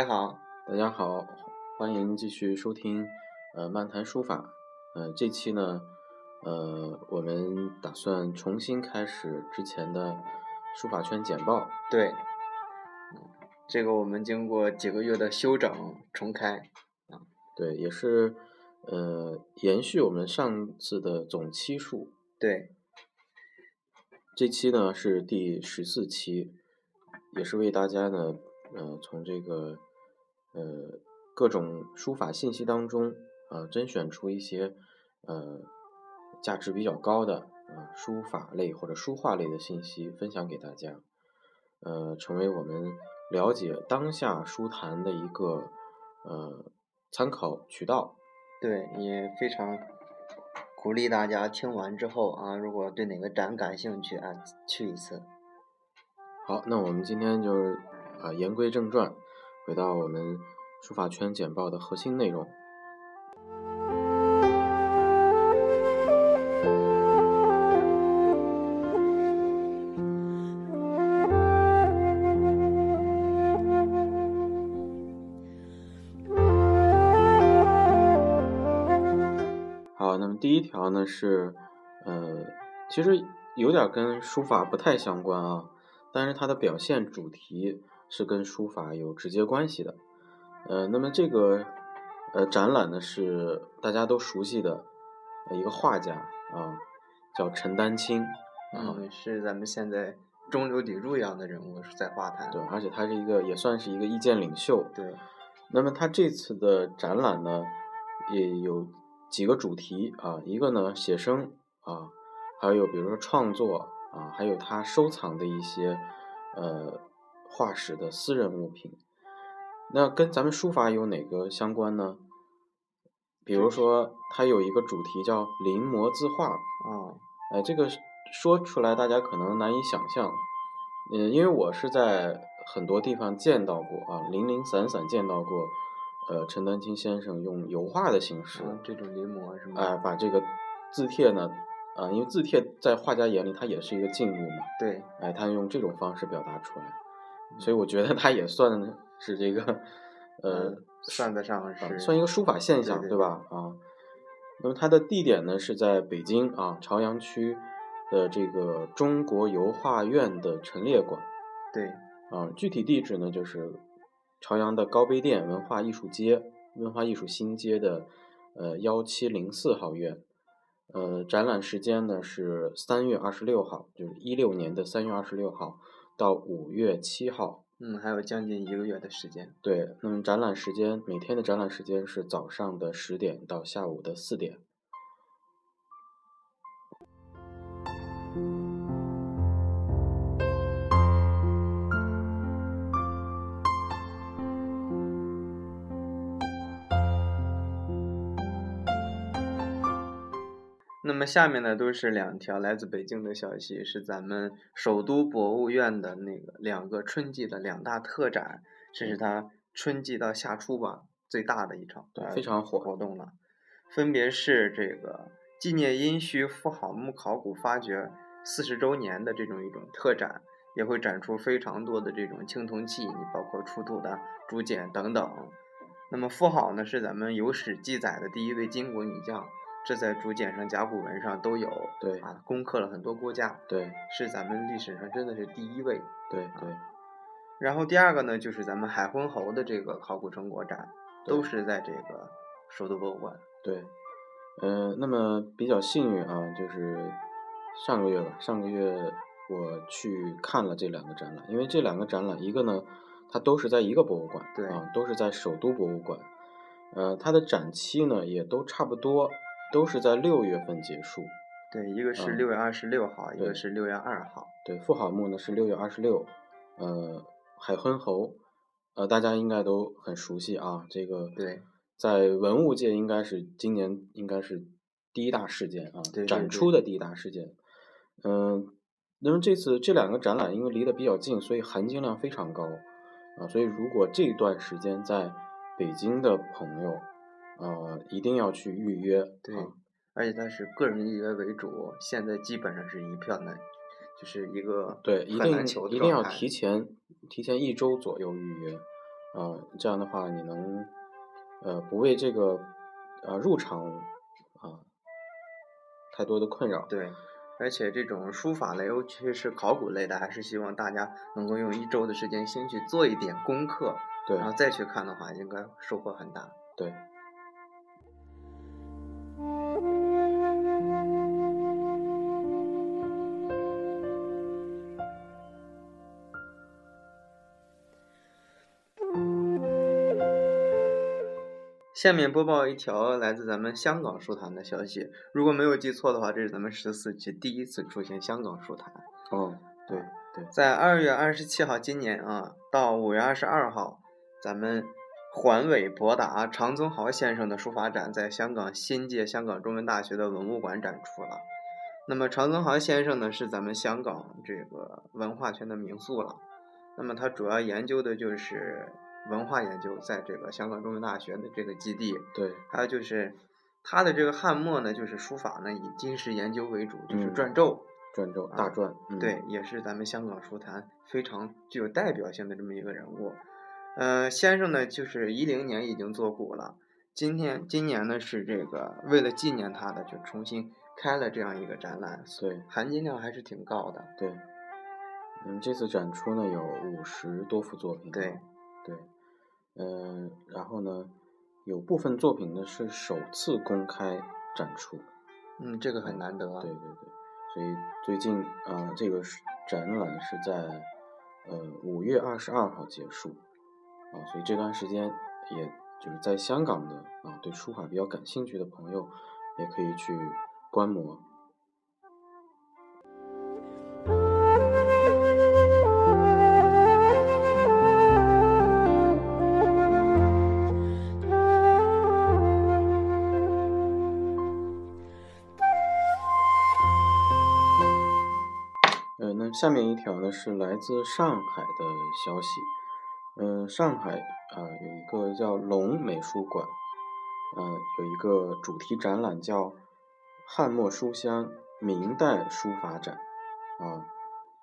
大家好，大家好，欢迎继续收听呃漫谈书法。呃，这期呢，呃，我们打算重新开始之前的书法圈简报。对，这个我们经过几个月的休整重开。啊，对，也是呃延续我们上次的总期数。对，这期呢是第十四期，也是为大家呢。呃，从这个呃各种书法信息当中啊，甄选出一些呃价值比较高的啊书法类或者书画类的信息，分享给大家，呃，成为我们了解当下书坛的一个呃参考渠道。对，也非常鼓励大家听完之后啊，如果对哪个展感兴趣啊，去一次。好，那我们今天就是。啊，言归正传，回到我们书法圈简报的核心内容。好，那么第一条呢是，呃，其实有点跟书法不太相关啊，但是它的表现主题。是跟书法有直接关系的，呃，那么这个呃展览呢是大家都熟悉的一个画家啊，叫陈丹青，嗯，是咱们现在中流砥柱一样的人物在画坛，对，而且他是一个也算是一个意见领袖，对。那么他这次的展览呢也有几个主题啊，一个呢写生啊，还有比如说创作啊，还有他收藏的一些呃。画室的私人物品，那跟咱们书法有哪个相关呢？比如说，它有一个主题叫“临摹字画”啊，哎，这个说出来大家可能难以想象，嗯，因为我是在很多地方见到过啊，零零散散见到过，呃，陈丹青先生用油画的形式，这种临摹是吗？哎，把这个字帖呢，啊，因为字帖在画家眼里它也是一个静物嘛，对，哎，他用这种方式表达出来。所以我觉得它也算是这个，呃，算得上是算一个书法现象，对吧？啊，那么它的地点呢是在北京啊朝阳区的这个中国油画院的陈列馆。对，啊，具体地址呢就是朝阳的高碑店文化艺术街文化艺术新街的呃幺七零四号院。呃，展览时间呢是三月二十六号，就是一六年的三月二十六号。到五月七号，嗯，还有将近一个月的时间。对，那么展览时间，每天的展览时间是早上的十点到下午的四点。那么下面呢都是两条来自北京的消息，是咱们首都博物院的那个两个春季的两大特展，这是它春季到夏初吧最大的一场，非常火活动了。分别是这个纪念殷墟妇好墓考古发掘四十周年的这种一种特展，也会展出非常多的这种青铜器，你包括出土的竹简等等。那么妇好呢是咱们有史记载的第一位金国女将。这在竹简上、甲骨文上都有，对啊，攻克了很多国家，对，是咱们历史上真的是第一位，对对。然后第二个呢，就是咱们海昏侯的这个考古成果展，都是在这个首都博物馆。对，呃，那么比较幸运啊，就是上个月吧，上个月我去看了这两个展览，因为这两个展览，一个呢，它都是在一个博物馆，对啊，都是在首都博物馆，呃，它的展期呢也都差不多。都是在六月份结束，对，一个是六月二十六号，一个是六月二号。对，妇好墓呢是六月二十六，呃，海昏侯，呃，大家应该都很熟悉啊，这个对，在文物界应该是今年应该是第一大事件啊，展出的第一大事件。嗯，那么这次这两个展览因为离得比较近，所以含金量非常高啊，所以如果这段时间在北京的朋友。呃，一定要去预约，对，而且它是个人预约为主，现在基本上是一票难，就是一个对，一定一定要提前提前一周左右预约，啊，这样的话你能呃不为这个呃入场啊太多的困扰。对，而且这种书法类，尤其是考古类的，还是希望大家能够用一周的时间先去做一点功课，对然后再去看的话，应该收获很大。对。下面播报一条来自咱们香港书坛的消息，如果没有记错的话，这是咱们十四期第一次出现香港书坛。哦，对对，在二月二十七号，今年啊，到五月二十二号，咱们环伟博达常宗豪先生的书法展在香港新界香港中文大学的文物馆展出了。那么常宗豪先生呢，是咱们香港这个文化圈的名宿了。那么他主要研究的就是文化研究，在这个香港中文大学的这个基地。对，还有就是他的这个汉墨呢，就是书法呢以金石研究为主，就是嗯篆籀。篆籀啊大篆，嗯，对，也是咱们香港书坛非常具有代表性的这么一个人物。呃，先生呢，就是一零年已经作古了，今天今年呢是这个为了纪念他的，就重新开了这样一个展览，对含金量还是挺高的。对，嗯，这次展出呢有五十多幅作品啊，对对，嗯、然后呢，有部分作品呢是首次公开展出，嗯，这个很难得啊。对对对，所以最近啊、呃这个是展览是在呃五月二十二号结束啊，所以这段时间也就是在香港的啊对书法比较感兴趣的朋友，也可以去观摩。下面一条呢是来自上海的消息。嗯、上海啊、有一个叫龙美术馆，呃，有一个主题展览叫“汉墨书香明代书法展”啊，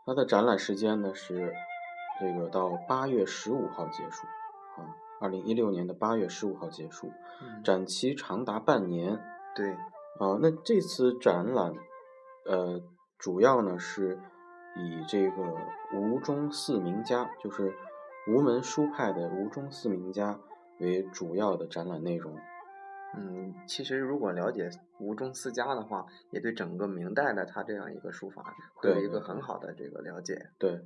它的展览时间呢是这个到八月十五号结束啊，二零一六年的八月十五号结束，嗯，展期长达半年。对，啊，那这次展览，呃，主要呢是以这个吴中四名家，就是吴门书派的吴中四名家为主要的展览内容。嗯，其实如果了解吴中四家的话，也对整个明代的他这样一个书法会有一个很好的这个了解。对，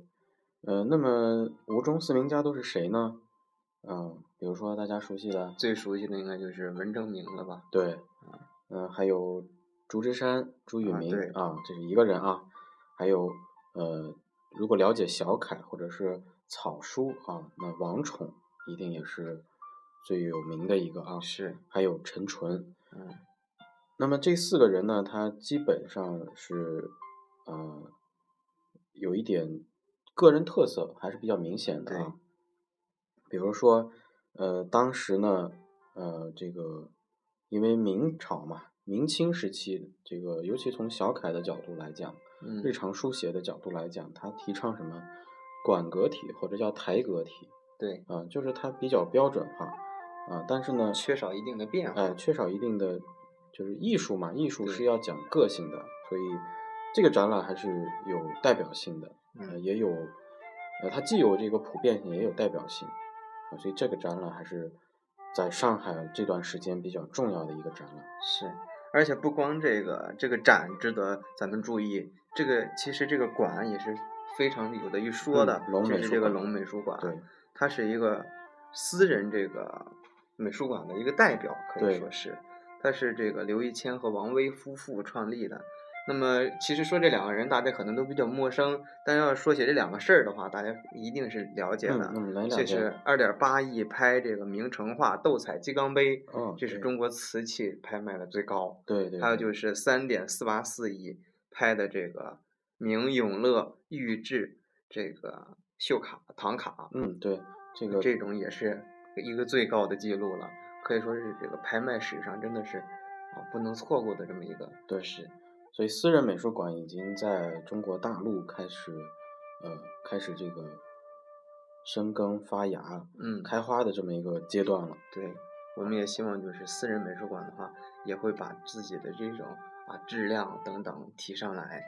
呃，那么吴中四名家都是谁呢？嗯、比如说大家熟悉的，最熟悉的应该就是文征明了吧？对，嗯、还有朱之山、朱允明啊，这是一个人啊。还有呃，如果了解小楷或者是草书啊，那王宠一定也是最有名的一个啊。是，还有陈淳，嗯，那么这四个人呢，他基本上是呃有一点个人特色还是比较明显的啊。比如说，呃，当时呢，呃，这个因为明朝嘛，明清时期，这个尤其从小楷的角度来讲，嗯，日常书写的角度来讲，他提倡什么馆格体或者叫台格体对，啊、就是它比较标准化啊、但是呢，缺少一定的变化。哎，缺少一定的就是艺术嘛，艺术是要讲个性的，所以这个展览还是有代表性的，呃，嗯也有，呃，它既有这个普遍性，也有代表性，啊，所以这个展览还是在上海这段时间比较重要的一个展览。是，而且不光这个这个展值得咱们注意，这个其实这个馆也是非常有的一说的，嗯龙就是这个龙美术馆，对，它是一个私人这个美术馆的一个代表，可以说是，它是这个刘一谦和王威夫妇创立的。那么其实说这两个人，大家可能都比较陌生，但要说起这两个事儿的话，大家一定是了解的。嗯，这是二点八亿拍这个明成化斗彩鸡缸杯，哦，这是中国瓷器拍卖的最高。对对，还有就是三点四八四亿拍的这个明永乐御制这个绣卡唐卡，嗯，对，这个这种也是一个最高的记录了，可以说是这个拍卖史上真的是啊不能错过的这么一个对事。所以私人美术馆已经在中国大陆开始，呃，开始这个生根发芽、嗯，开花的这么一个阶段了。对，我们也希望就是私人美术馆的话，也会把自己的这种啊质量等等提上来。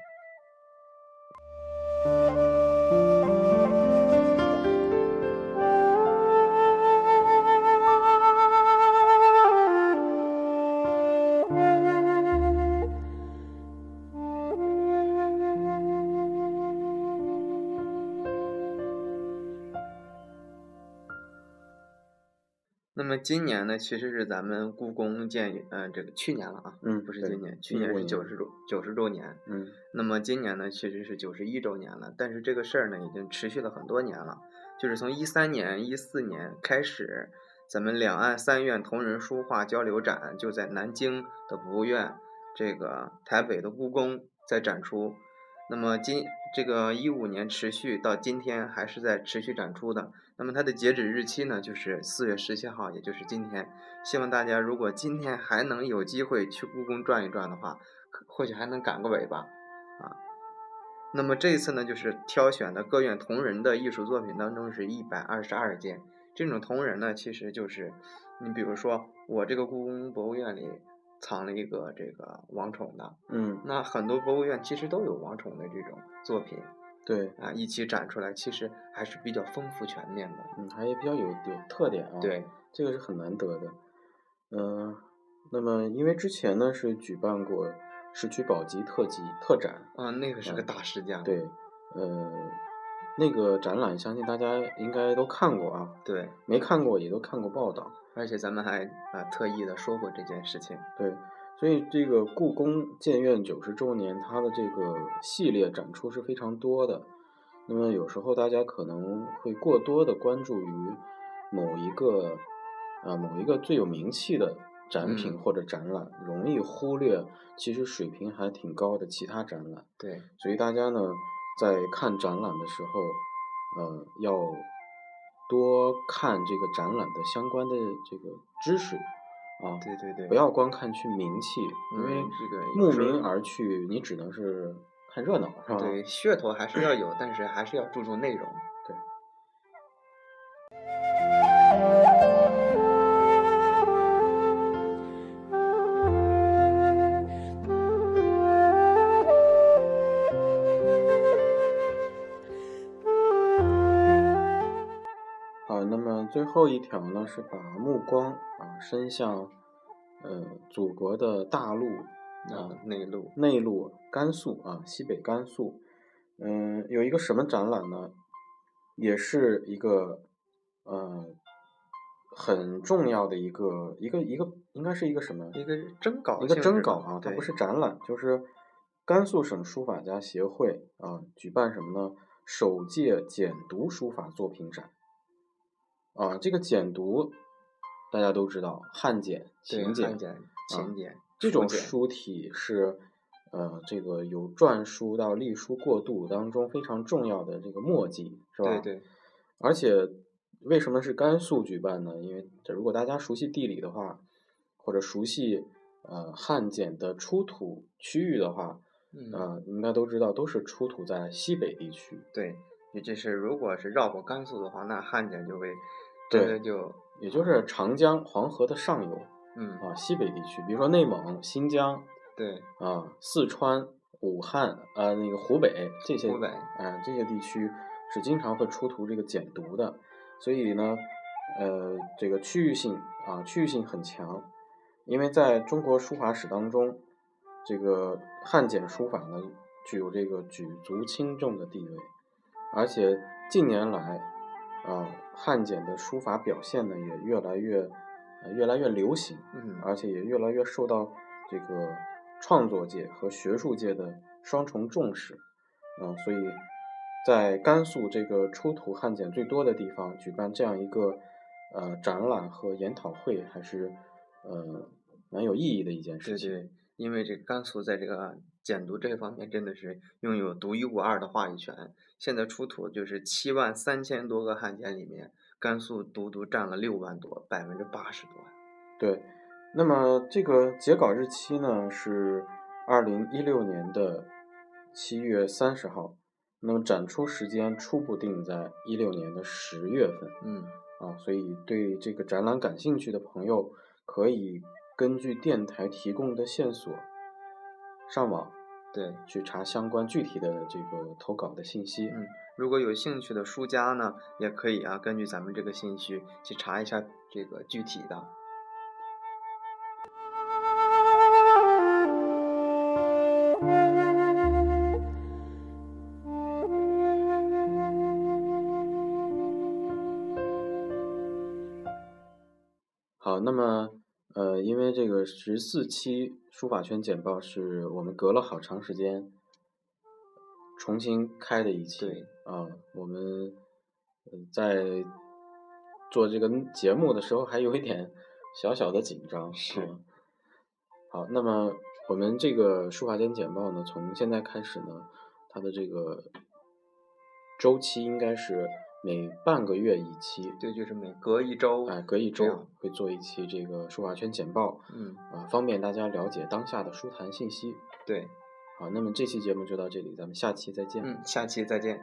今年呢，其实是咱们故宫建，呃，这个去年了啊，嗯不是今年，去年是九十周九十周年。嗯那么今年呢，其实是九十一周年了，但是这个事儿呢，已经持续了很多年了，就是从一三年、一四年开始，咱们两岸三院同仁书画交流展就在南京的博物院，这个台北的故宫在展出。那么今这个一五年持续到今天还是在持续展出的。那么它的截止日期呢，就是四月十七号，也就是今天。希望大家如果今天还能有机会去故宫转一转的话，或许还能赶个尾巴啊。那么这一次呢，就是挑选的各院同仁的艺术作品当中是一百二十二件。这种同仁呢，其实就是你比如说我这个故宫博物院里藏了一个这个王宠的，嗯，那很多博物院其实都有王宠的这种作品对，啊，一起展出来，其实还是比较丰富全面的。嗯，还比较有有特点啊。对，这个是很难得的。嗯、那么因为之前呢是举办过市区宝鸡特级特展，啊，那个是个嗯大事件。对，呃，那个展览相信大家应该都看过啊，对，没看过也都看过报道。而且咱们还啊特意的说过这件事情。对，所以这个故宫建院九十周年，它的这个系列展出是非常多的。那么有时候大家可能会过多的关注于某一个啊、某一个最有名气的展品嗯或者展览，容易忽略其实水平还挺高的其他展览。对，所以大家呢在看展览的时候，呃，要多看这个展览的相关的这个知识啊。对对对，不要光看去名气，因为嗯这个慕名而去，你只能是看热闹，是吧？对噱头还是要有，但是还是要注重内容。后一条呢，是把目光啊伸向呃祖国的大陆啊啊，内陆。内陆甘肃啊，西北甘肃，嗯，有一个什么展览呢？也是一个呃很重要的一个一个一个，应该是一个什么？一个征稿一个征稿啊，它不是展览，就是甘肃省书法家协会啊举办什么呢？首届简牍书法作品展。啊，这个简牍大家都知道，汉简、秦简秦简这种书体是，呃，这个由篆书到隶书过渡当中非常重要的这个墨迹，是吧？对对，而且为什么是甘肃举办呢？因为这如果大家熟悉地理的话，或者熟悉呃汉简的出土区域的话，嗯，呃，应该都知道都是出土在西北地区。对，也就是如果是绕过甘肃的话，那汉简就会真的就也就是长江、黄河的上游嗯，啊，西北地区，比如说内蒙、新疆对，啊、四川、武汉呃那个湖北这些湖北啊、这些地区是经常会出土这个简牍的，所以呢，呃，这个区域性啊区域性很强，因为在中国书法史当中，这个汉简书法呢具有这个举足轻重的地位，而且近年来啊汉简的书法表现呢也越来越呃越来越流行，嗯，而且也越来越受到这个创作界和学术界的双重重视，嗯、所以在甘肃这个出土汉简最多的地方举办这样一个呃展览和研讨会，还是呃蛮有意义的一件事情。对对，因为这个甘肃在这个简读这方面真的是拥有独一无二的话语权。现在出土就是七万三千多个汉简里面，甘肃独独占了六万多，百分之八十多。对，那么这个截稿日期呢是二零一六年的七月三十号。那么展出时间初步定在一六年的十月份。嗯，啊，所以对这个展览感兴趣的朋友，可以根据电台提供的线索，上网对，去查相关具体的这个投稿的信息。嗯，如果有兴趣的书家呢，也可以啊，根据咱们这个信息去查一下这个具体的。呃，因为这个十四期书法圈简报是我们隔了好长时间重新开的一期对啊，我们呃在做这个节目的时候还有一点小小的紧张。是啊好，那么我们这个书法间简报呢，从现在开始呢，它的这个周期应该是每半个月一期。对，就是每隔一周，哎，隔一周会做一期这个书法圈简报，嗯，啊，方便大家了解当下的书坛信息。对，好，那么这期节目就到这里，咱们下期再见。嗯，下期再见。